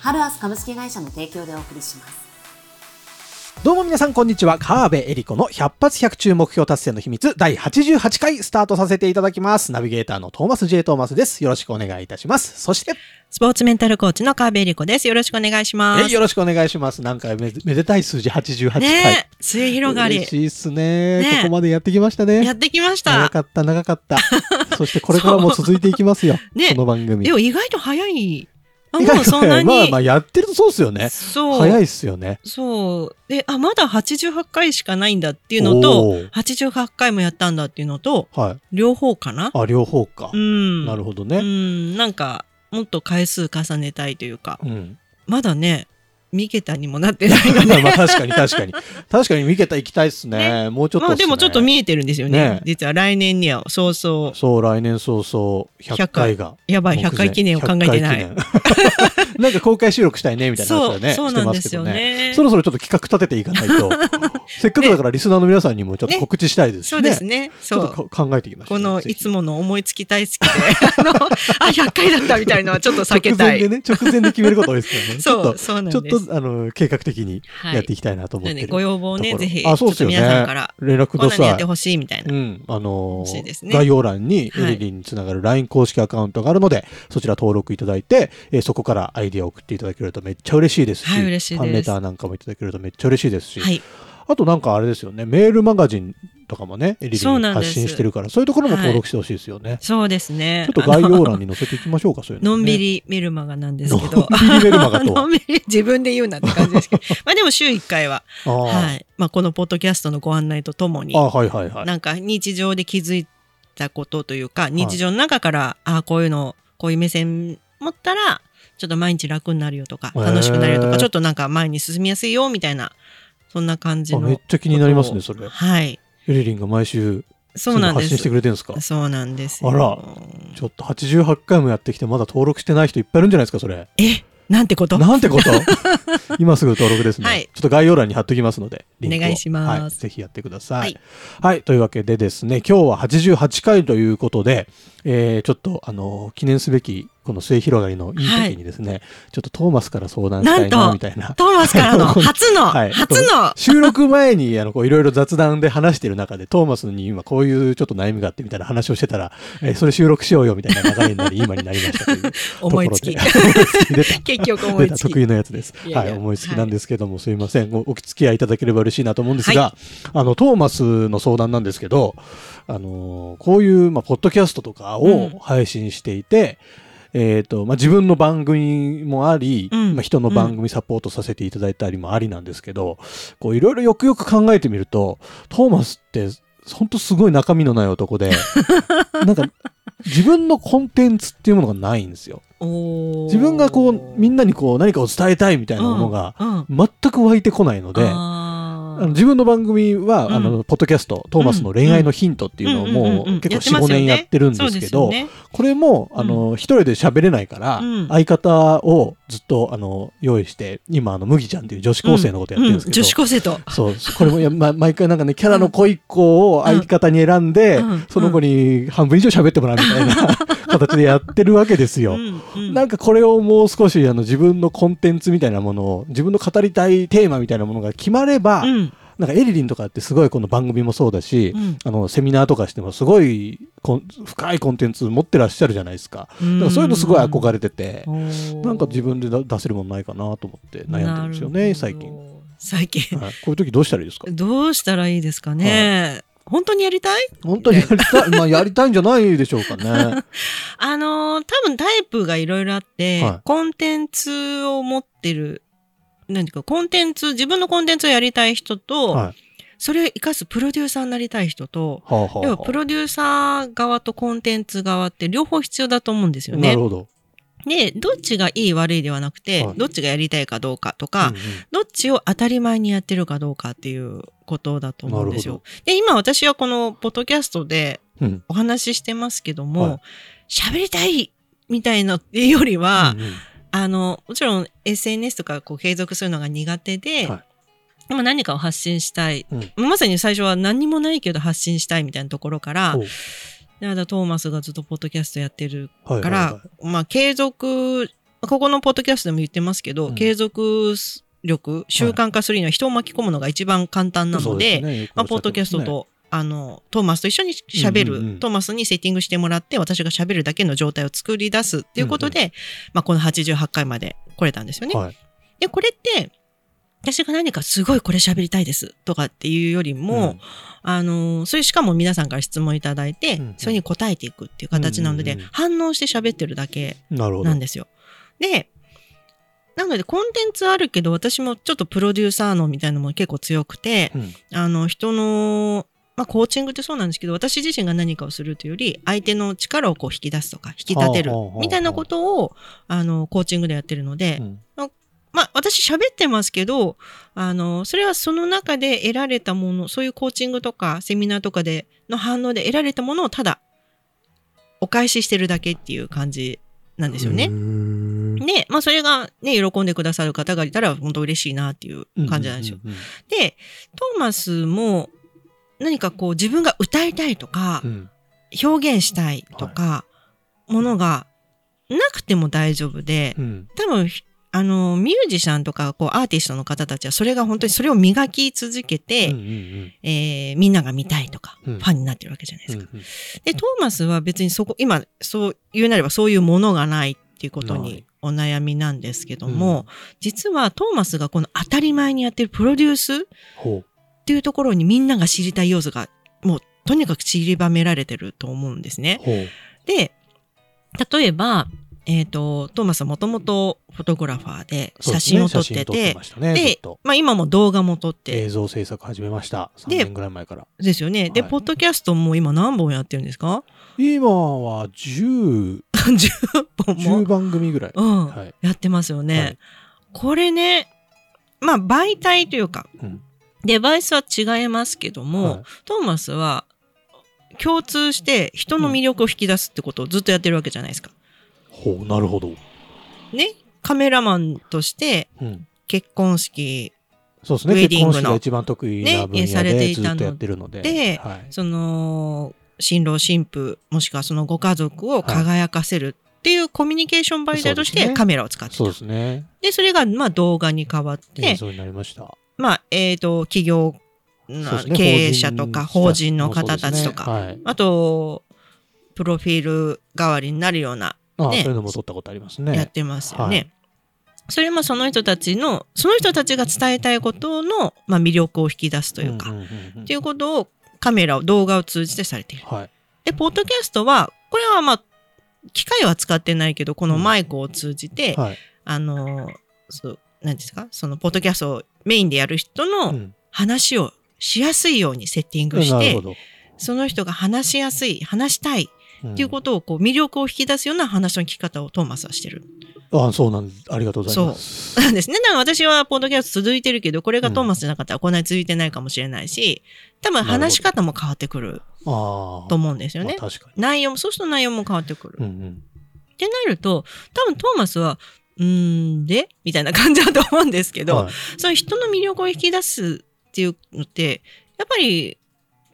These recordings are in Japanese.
ハルアス株式会社の提供でお送りしますどうも皆さんこんにちは。川辺恵理子の100発100中目標達成の秘密第88回スタートさせていただきます。ナビゲーターのトーマス J. トーマスです。よろしくお願いいたします。そして、スポーツメンタルコーチの川辺理子です。よろしくお願いします。えよろしくお願いします。なんかめめでたい数字88回。ねえ、末広がり嬉。しいっすねねここまでやってきましたね。やってきました。長かった、長かった。そしてこれからも続いていきますよ。ねこの番組。でも意外と早い。あもうそんなに。まあまあやってるとそうっすよね。そう。早いっすよね。そう。で、あ、まだ88回しかないんだっていうのと、おー88回もやったんだっていうのと、はい。両方かな？あ、両方かう。ん。うなるほどね。ん。なんか、もっと回数重ねたいというか、うん。まだね、三桁にもなってないよね。まあ確かに確かに。確かに見けた行きたいっすね。もうちょっとね、まあでもちょっと見えてるんですよね。ね実は来年にはそうそう、そう、来年早々100回が。やばい、100回記念を考えてない。100回記念 なんか公開収録したいねみたいな話はね、そう、そうなんですよね。ね。そろそろちょっと企画立てていかないと、せっかくだからリスナーの皆さんにもちょっと告知したいですしね。そうですね。ちそう。ょっとか考えていきましょう。このいつもの思いつき大好きで、あの、あ、100回だったみたいのはちょっと避けたい。直前でね、直前で決めること多いですけどね。そう、そうなんです。あの、計画的にはいやっていきたいなと思ってる、なのでご要望をね、ぜひ、あ、そうですよちょっと皆さんかねら、。連絡くださいやって。ほしいみたいな。うん、あのーね概要欄にエはいリリンにつながる LINE 公式アカウントがあるので、そちら登録いただいて、えーそこからアイディアを送っていただけるとめっちゃ嬉しいですし、はい嬉しいですファンレターなんかもいただけるとめっちゃ嬉しいですし、はい。あとなんかあれですよね、メールマガジンとかもね、エリリン発信してるから、そういうところも登録してほしいですよね。そうですね。ちょっと概要あ欄に載せていきましょうか、そういうのの、ね。のんびりメルマガなんですけど。のんびりメルマガとは？のんびり自分で言うなって感じですけど。まあでも週1回は、はい。まあこのポッドキャストのご案内とともにあ、はいはいはい。なんか日常で気づいたことというか、日常の中から、あこういうの、こういう目線持ったら、ちょっと毎日楽になるよとか、楽しくなるよとか、ちょっとなんか前に進みやすいよみたいな、そんな感じの。あめっちゃ気になりますね、それ。エはい。リリンが毎週そうなんで発信してす。くれてるんですか？そうなんですよ。あらちょっと88回もやってきてまだ登録してない人いっぱいいるんじゃないですか、それ。え、なんてこと？なんてこと？今すぐ登録ですね。はいちょっと概要欄に貼っときますので、お願いしますはい。ぜひやってください。はいはい。というわけでですね、今日は88回ということで、えー、ちょっと、あの、記念すべき、この末広がりのいい時にですね、ちょっとトーマスから相談したいな、みたいな。トーマスからの 初の、はい初の、収録前に、あの、こう、いろいろ雑談で話してる中で、トーマスに今こういうちょっと悩みがあってみたいな話をしてたら、えーそれ収録しようよみたいな流れになり、今になりましたという ところで。思いつき。結局思いつき。得意のやつです。いやいやはい、思いつきなんですけども、すいません。おお付き合いいただければ嬉しいなと思うんですが、あの、トーマスの相談なんですけど、あのーこういう、まあ、ポッドキャストとかうんを配信していて、えっ、と、まあ、自分の番組もあり、うん。まあ、人の番組サポートさせていただいたりもありなんですけど、こう、いろいろよくよく考えてみると、トーマスって、本当すごい中身のない男で、なんか、自分のコンテンツっていうものがないんですよ。自分がこう、みんなにこう、何かを伝えたいみたいなものが、うん、うん。全く湧いてこないので、あー。あの自分の番組は、うん。あの、ポッドキャスト、トーマスの恋愛のヒントっていうのをもう結構4、5やってますよね。年やってるんですけど、ね。これも、あの、一人で喋れないから、うん。相方をずっと、あの、用意して、今、あの、麦ちゃんっていう女子高生のことやってるんですけど、うん。女子高生と。そう、これも、いや、ま、毎回なんかね、キャラの濃い子を相方に選んで、うん。その子に半分以上喋ってもらうみたいな 形でやってるわけですよ。なんかこれをもう少しあの自分のコンテンツみたいなものを自分の語りたいテーマみたいなものが決まれば、うんなんかエリリンとかってすごいこの番組もそうだし、うんあのセミナーとかしてもすごい深いコンテンツ持ってらっしゃるじゃないですか。だからそういうのすごい憧れてて、なんか自分でだ出せるものないかなと思って悩んでるんですよね、最近。。最近。はい、こういう時どうしたらいいですか？どうしたらいいですかね。本当にやりたい？本当にやりたい、まあやりたいんじゃないでしょうかね。あのー多分タイプがいろいろあって、はいコンテンツを持ってる、何ていうか、コンテンツ、自分のコンテンツをやりたい人と、はい。それを活かすプロデューサーになりたい人と、はあはあはあ要はプロデューサー側とコンテンツ側って両方必要だと思うんですよねなる。ほど。で、どっちがいい悪いではなくて、はいどっちがやりたいかどうかとか、うんうんどっちを当たり前にやってるかどうかっていうことだと思うんですよ。で、今私はこのポッドキャストでうんお話ししてますけどはいも、喋、りたいみたいなっていうよりは、うんうんあの、もちろん SNS とかこう継続するのが苦手で、はい。でも何かを発信したい。うん。まさに最初は何にもないけど発信したいみたいなところからほう、であとトーマスがずっとポッドキャストやってるはいから、はいはいまあ継続、ここのポッドキャストでも言ってますけど、うん。継続力、習慣化するには人を巻き込むのが一番簡単なので、そうすね。まあ、ポッドキャストと、あの、トーマスと一緒に喋る、うんうんうん。トーマスにセッティングしてもらって、私が喋るだけの状態を作り出すっていうことで、まあ、この88回まで来れたんですよね。はい。で、これって、私が何かすごいこれ喋りたいですとかっていうよりも、あの、それしかも皆さんから質問いただいて、うんうん。それに答えていくっていう形なので、うんうんうん。反応して喋ってるだけなんですよ。で、なのでコンテンツあるけど、私もちょっとプロデューサーのみたいなのも結構強くて、うん。あの、人の、まあ、コーチングってそうなんですけど、私自身が何かをするというより、相手の力をこう引き出すとか、引き立てるみたいなことを、あの、コーチングでやってるので、うんまあ、私喋ってますけど、あの、それはその中で得られたもの、そういうコーチングとかセミナーとかでの反応で得られたものをただお返ししてるだけっていう感じなんですよね。で、まあそれがね、喜んでくださる方がいたら本当嬉しいなっていう感じなんですよ。で、トーマスも何かこう自分が歌いたいとかう、ん。表現したいとか、ものがなくても大丈夫で、うん。多分、あの、ミュージシャンとか、こう、アーティストの方たちは、それが本当にそれを磨き続けて、うんうんえーみんなが見たいとか、うん。ファンになってるわけじゃないですか。うんうん。で、トーマスは別にそこ、今、そう言うなればそういうものがないっていうことにお悩みなんですけども、実はトーマスがこの当たり前にやってるプロデュースっほていうところにみんなが知りたい要素が、もう、とにかく散りばめられてると思うんですね。で、例えば、えっ、と、トーマスはもともとフォトグラファーで写真を撮ってて、ましたねずっでと、まあ今も動画も撮って、映像制作始めました。3で年ぐらい前から。ですよね。で、はい。ポッドキャストも今何本やってるんですか？今は 10, 10 本10も。番組ぐらい、うん、はい。やってますよね。はい。これね、まあ媒体というか、うんデバイスは違いますけども、はい。トーマスは共通して人の魅力を引き出すってことをずっとやってるわけじゃないですか。ほうなるほど、ね？カメラマンとしてうん、結婚式そうですね。ウェディングの。結婚式が一番得意な分ねされ野ていたのでので。ではい。その新郎新婦もしくはそのご家族を輝かせるっていうコミュニケーション媒体としてカメラを使ってた。そうですね。で、それがまあ動画に変わって、映像になりましたまあ、えっ、と、企業、ね。経営者とか法人の方たちとか、ね。はい。あと、プロフィール代わりになるような、ねあそういうのも撮ったことありますね。やってますよね。はい。それもその人たちの、その人たちが伝えたいことの、まあ、魅力を引き出すというか、んんんうん。っていうことをカメラを、動画を通じてされている。はい。で、ポッドキャストは、これはまあ、機械は使ってないけど、このマイクを通じて、はい。あの、そう、何ですか？その、ポッドキャストをメインでやる人うのん。話をしやすいようにセッティングしてなるほ、ど。その人が話しやすい、話したいっていうとことを、こう、魅力を引き出すような話の聞き方をトーマスはしてる。あそうなんありがとうございます。なんですね。だから私はポッドキャスト続いてるけど、これがトーマスじゃなかったらこんなに続いてないかもしれないし、多分話し方も変わってくるああと思うんですよね。まあ確か内容も、そうすると内容も変わってくる。にうんうん。ってなると、多分トーマスは、うーんで？みたいな感じだと思うんですけど、はい。そういう人の魅力を引き出すっていうのって、やっぱり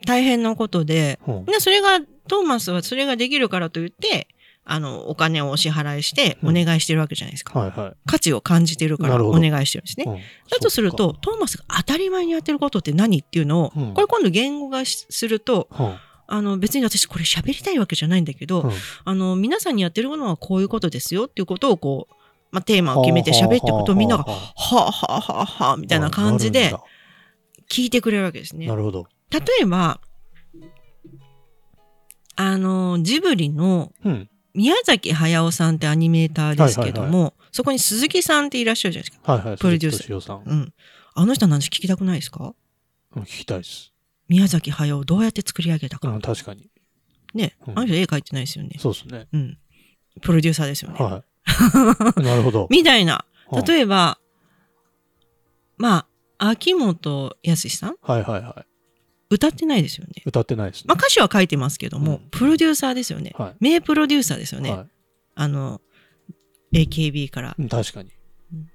大変なことで、う。んでそれが、トーマスはそれができるからといって、あの、お金をお支払いしてお願いしてるわけじゃないですか。はいはい。価値を感じてるからお願いしてるんですね。うん。だとするとトーマスが当たり前にやってることって何っていうのを、うん。これ今度言語化しすると、あの別に私これ喋りたいわけじゃないんだけど、うん。あの皆さんにやってるものはこういうことですよっていうことをこう、まあ、テーマを決めて喋っていくとみんなが、はあはあはあはあみたいな感じで聞いてくれるわけですねな。るほど例えば、あの、ジブリのうん宮崎駿さんってアニメーターですけども、はいそこに鈴木さんっていらっしゃるじゃないですか。はいはいプロデュース鈴木敏夫さんうん。あの人の話聞きたくないですか？うん聞きたいです宮崎駿をどうやって作り上げたか。うん確かにね。うんあの人絵描いてないですよね。そうですねうん。プロデューサーですよね。は なるほど。みたいな。はい例えば、まあ、秋元康さん？はいはいはい。歌ってないですよね。歌ってないですね。まあ歌詞は書いてますけども、うんプロデューサーですよね。はい名プロデューサーですよね。はあの、AKB からいうん。確かに。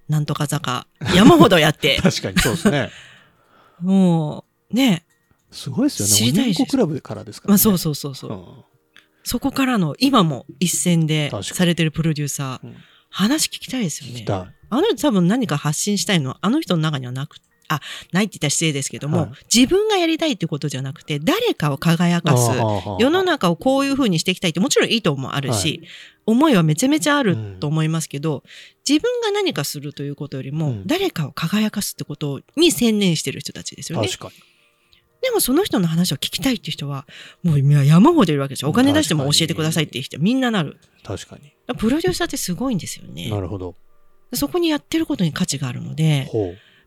なんとか坂、山ほどやって、確かにそうですね。もう、ね、すごいですよね。知りたいです鬼ごっこクラブからですから、ね。まあそうそうそうそう。うんそこからの、今も一線でされてるプロデューサー、うん。話聞きたいですよね。あの人多分何か発信したいのは、あの人の中にはなく、あ、ないって言ったら失礼ですけども、はい。自分がやりたいってことじゃなくて、誰かを輝かす、世の中をこういう風にしていきたいってもちろんいいともあるし、思いはめちゃめちゃあると思いますけど、自分が何かするということよりも、うん。誰かを輝かすってことに専念してる人たちですよね。確かに。でもその人の話を聞きたいっていう人は、もう今山ほどいるわけですよ。お金出しても教えてくださいっていう人はみんななる。確かに。プロデューサーってすごいんですよね。なるほど。そこにやってることに価値があるので。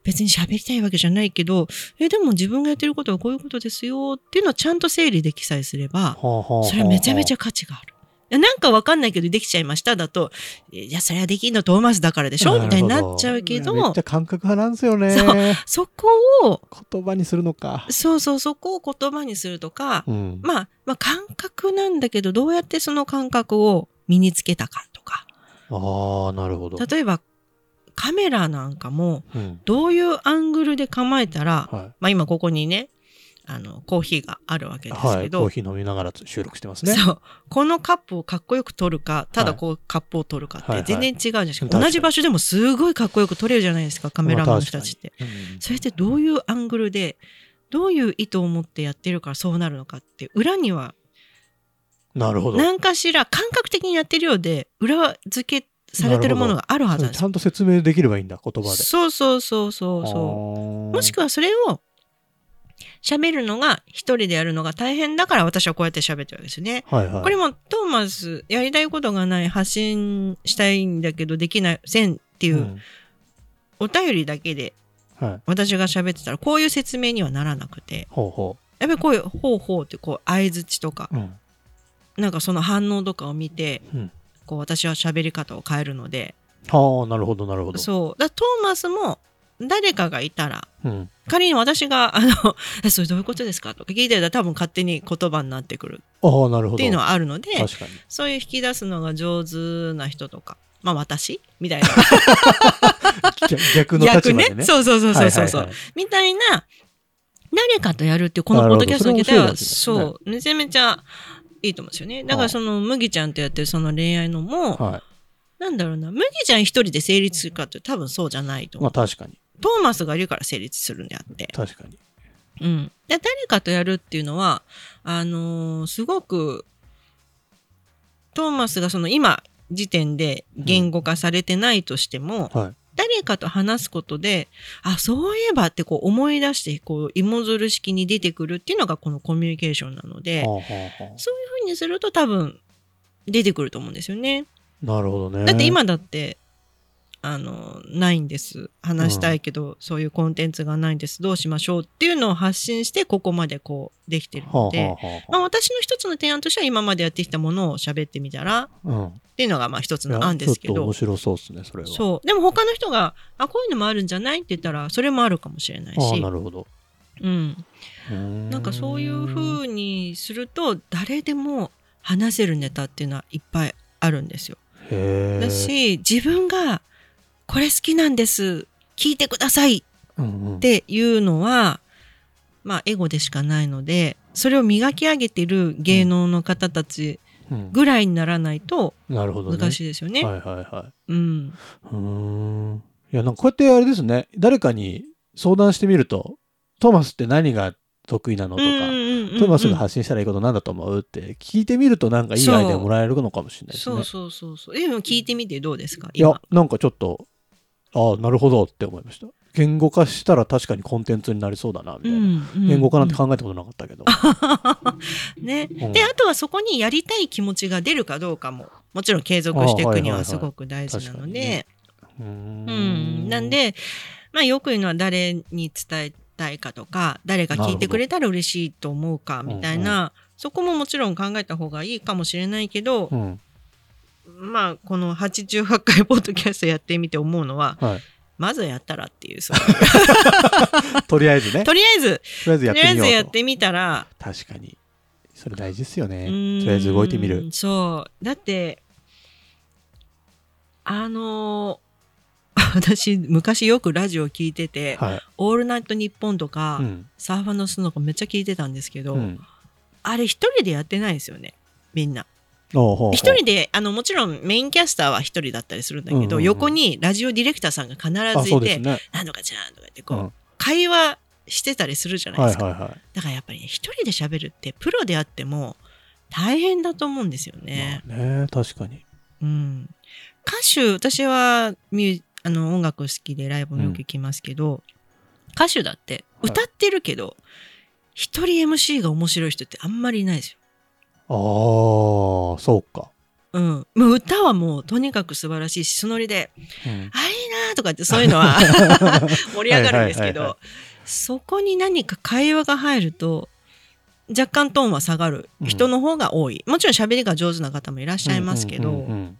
別に喋りたいわけじゃないけど、え、でも自分がやってることはこういうことですよっていうのをちゃんと整理できさえすれば、それはめちゃめちゃ価値がある。なんかわかんないけどできちゃいましただと、いや、それはできんのトーマスだからでしょ？みたいになっちゃうけどめっちゃ、感覚派なんですよね。そうそこを、言葉にするのか。そうそう、そこを言葉にするとか、うん。まあ、まあ感覚なんだけど、どうやってその感覚を身につけたかとか、ああ、なるほど。例えばカメラなんかも、うん。どういうアングルで構えたら、はまあ今ここにね、あの、コーヒーがあるわけい。ですはい。けど、コーヒー飲みながら収録してますね。そう。このカップをかっこよく撮るか、ただはいこうカップを撮るかっはいはいて全然違うじゃないですか。確かに同じ場所でもすごいかっこよく撮れるじゃないですか、カメラマンの人たちって。まあ。確かにそれってどういうアングルで、どういう意図を持ってやってるからそうなるのかって、裏にはうんなるほど。何かしら感覚的にやってるようで、裏付けされてるものがあるはずなんですよ。ちゃんと説明できればいいんだ、言葉で。そうそうそうそうそう。ももしくはそれを喋るのが一人でやるのが大変だから私はこうやって喋ってるわけですよね。はいはい。これもトーマスやりたいことがない発信したいんだけどできないせんっていううんお便りだけではい。私が喋ってたらこういう説明にはならなくてほうほやっぱりこういうほうほうってこう相づちとかう。うん。なんかその反応とかを見てうん。こう私は喋り方を変えるのではあ、なるほど、なるほど。そうだトーマスも誰かがいたらうん。仮に私が、あの、え それどういうことですかとか聞いてたら多分勝手に言葉になってくる。っていうのはあるので。そういう引き出すのが上手な人とか、まあ私みたいな。逆逆の立逆場でね。そうそうそうそうそうそう、はいはいはいみたいな、誰かとやるっていうこのポッドキャスト自体は、なるほどそそう、めちゃめちゃいいと思うんですよね。だからその、麦ちゃんとやってるその恋愛のも、はい。なんだろうな、麦ちゃん一人で成立するかって多分そうじゃないと思う。まあ確かに。トーマスがいるから成立するんであって。確かに。うん。で、誰かとやるっていうのは、あのーすごく、トーマスがその今時点で言語化されてないとしても、はい。誰かと話すことで、あ、そういえばってこう思い出して、こう、芋づる式に出てくるっていうのがこのコミュニケーションなので、はあはあはそういうふうにすると多分出てくると思うんですよね。あなるほどね。だって今だって、あの、ないんです。話したいけど、そういうコンテンツがないんです。どうしましょうっていうのを発信して、ここまでこう、できてるはあはので、まあ私の一つの提案としては今までやってきたものを喋ってみたら。うん。ていうのがまあ一つの案ですけどちょっと面、白そうですね、それは。そう。でも他の人が、あ、こういうのもあるんじゃないって言ったら、それもあるかもしれないしな、るほど。うん。んなんかそういう風にすると、誰でも話せるネタっていうのはいっぱいあるんですよ。だし、自分が、これ好きなんです。聞いてくださいうんうんっ、ていうのは、まあ、エゴでしかないので、それを磨き上げてる芸能の方たちうんぐらいにならないとなるほどね。難しいですよね。はいはいはい。うん。うーん。いや、なんかこうやってあれですね、誰かに相談してみると、トーマスって何が得意なのとか、うんうんうんうんトーマスが発信したらいいことなんだと思うって聞いてみるとなんかいいアイデアもらえるのかもしれないですね。そうそうそうそう。でも聞いてみてどうですか？いや今。、なんかちょっと、ああ、なるほどって思いました。言語化したら確かにコンテンツになりそうだな、みたいな。うん言語化なんて考えたことなかったけど。ね。うんで、あとはそこにやりたい気持ちが出るかどうかも、もちろん継続していくにはすごく大事なので、うん。なん、で、まあよく言うのは誰に伝えたいかとか、誰が聞いてくれたら嬉しいと思うかみたいうんな、そこももちろん考えた方がいいかもしれないけど、うん。まあ、この88回ポッドキャストやってみて思うのは、はい。まずやったらっていう、とりあえずね。ととりあえず、りあえずやとりあえずってみようと。やってみたら、確かに。それ大事ですよね。とりあえず動いてみる。そう。だって、あのー 私、昔よくラジオ聞いてて、はい。オールナイトニッポンとか、うん。サーファーのスノーとかめっちゃ聞いてたんですけど、うん。あれ一人でやってないですよね、みんな。一人で、あの、もちろんメインキャスターは一人だったりするんだけど、うんうんうん横にラジオディレクターさんが必あ、ずいて、そうですね。なんとかちゃんとか言って、こう、うん会話してたりするじゃないですか。はいはいはい。だからやっぱりね、一人で喋るって、プロであっても大変だと思うんですよね。まあね、確かに。うん。歌手、私はミュあの音楽好きでライブもよく行きますけど、歌手だってはい歌ってるけど、一人 MC が面白い人ってあんまりいないですよ。ああ、そうか。うん。もう歌はもうとにかく素晴らしいし、そのりで、うんあいいなーとかってそういうのは 盛り上がるんですけど、そこに何か会話が入ると、若干トーンは下がる人の方が多い。もちろん喋りが上手な方もいらっしゃいますけど、うんうん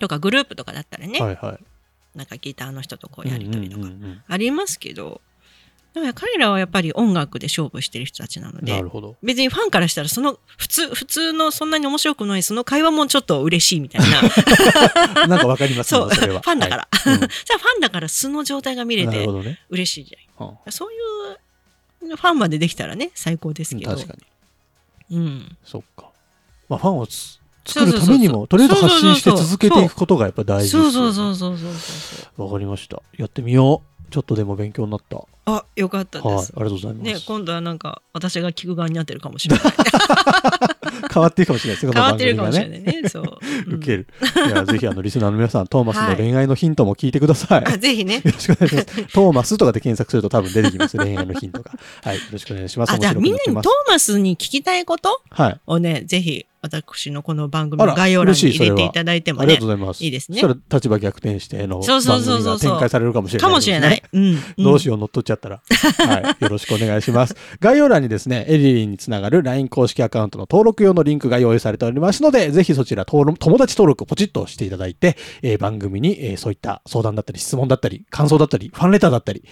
とかグループとかだったらね、うんはいはい。なんかギターの人とこうやりとりとかうんうんうんありますけど、だから彼らはやっぱり音楽で勝負してる人たちなので。別にファンからしたらその普通、普通のそんなに面白くないその会話もちょっと嬉しいみたいな。なんかわかりますそそれは。ファンだから。じゃあファンだから素の状態が見れて。嬉しいじゃん。うんそういうファンまでできたらね、最高ですけど。確かに。うん。そっか。まあ、ファンをつ作るためにも、とりあえず発信して続けていくことがやっぱ大事ですよね。そうそうそうそうそうそう。わかりました。やってみよう。ちょっとでも勉強になった。はあ、よかったい。です。ありがとうございます。ね、今度はなんか私が聞く側になってるかもしれない。変わっていくかもしれないですね。こ変のわってるかもし。れないね。そう。うん受ける。いや、ぜひ、あの、リスナーの皆さん、トーマスの恋愛のヒントも聞いてください。あ、ぜひねよ。ろしくお願いします。トーマスとかで検索すると多分出てきます。恋愛のヒントが。はい。よろしくお願いします。あ、じゃあみんなにトーマスに聞きたいことはい。をね、ぜひ私のこの番組の概要欄に入れていただいてもありがねとうございます。いいですねそしたら立場逆転しての番組が展開されるかもしれない、かもしれない。。うん。よどうしよう、乗っ取っちゃったら。はい。よろしくお願いします。概要欄にですね、エリリンにつながる LINE 公式アカウントの登録用のリンクが用意されておりますので、ぜひそちら登録、友達登録をポチッとしていただいて、えー番組に、えーそういった相談だったり、質問だったり、感想だったり、ファンレターだったり、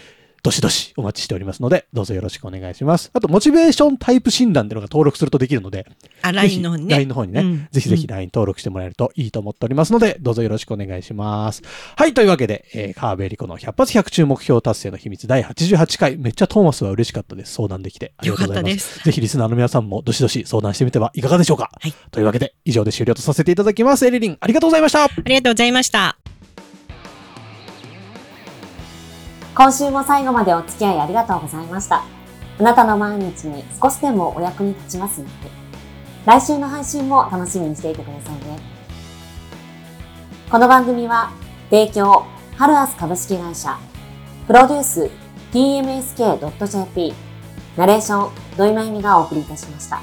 どしどしお待ちしておりますので、どうぞよろしくお願いします。あと、モチベーションタイプ診断っていうのが登録するとできるので、あ、LINE の方にね。LINE の方にね、うんぜひぜひうん LINE 登録してもらえるといいと思っておりますので、どうぞよろしくお願いします。はい、というわけで、えー、川辺理子の100発100中目標達成の秘密第88回、めっちゃトーマスは嬉しかったです。相談できて。ありがとうございます。よかったですぜひリスナーの皆さんもどしどし相談してみてはいかがでしょうか。はいというわけで、以上で終了とさせていただきます。エリリン、ありがとうございました。ありがとうございました。今週も最後までお付き合いありがとうございました。あなたの毎日に少しでもお役に立ちますように。来週の配信も楽しみにしていてくださいね。この番組は、提供、ハルアス株式会社、プロデュース、tmsk.jp、ナレーション、土井まゆみがお送りいたしました。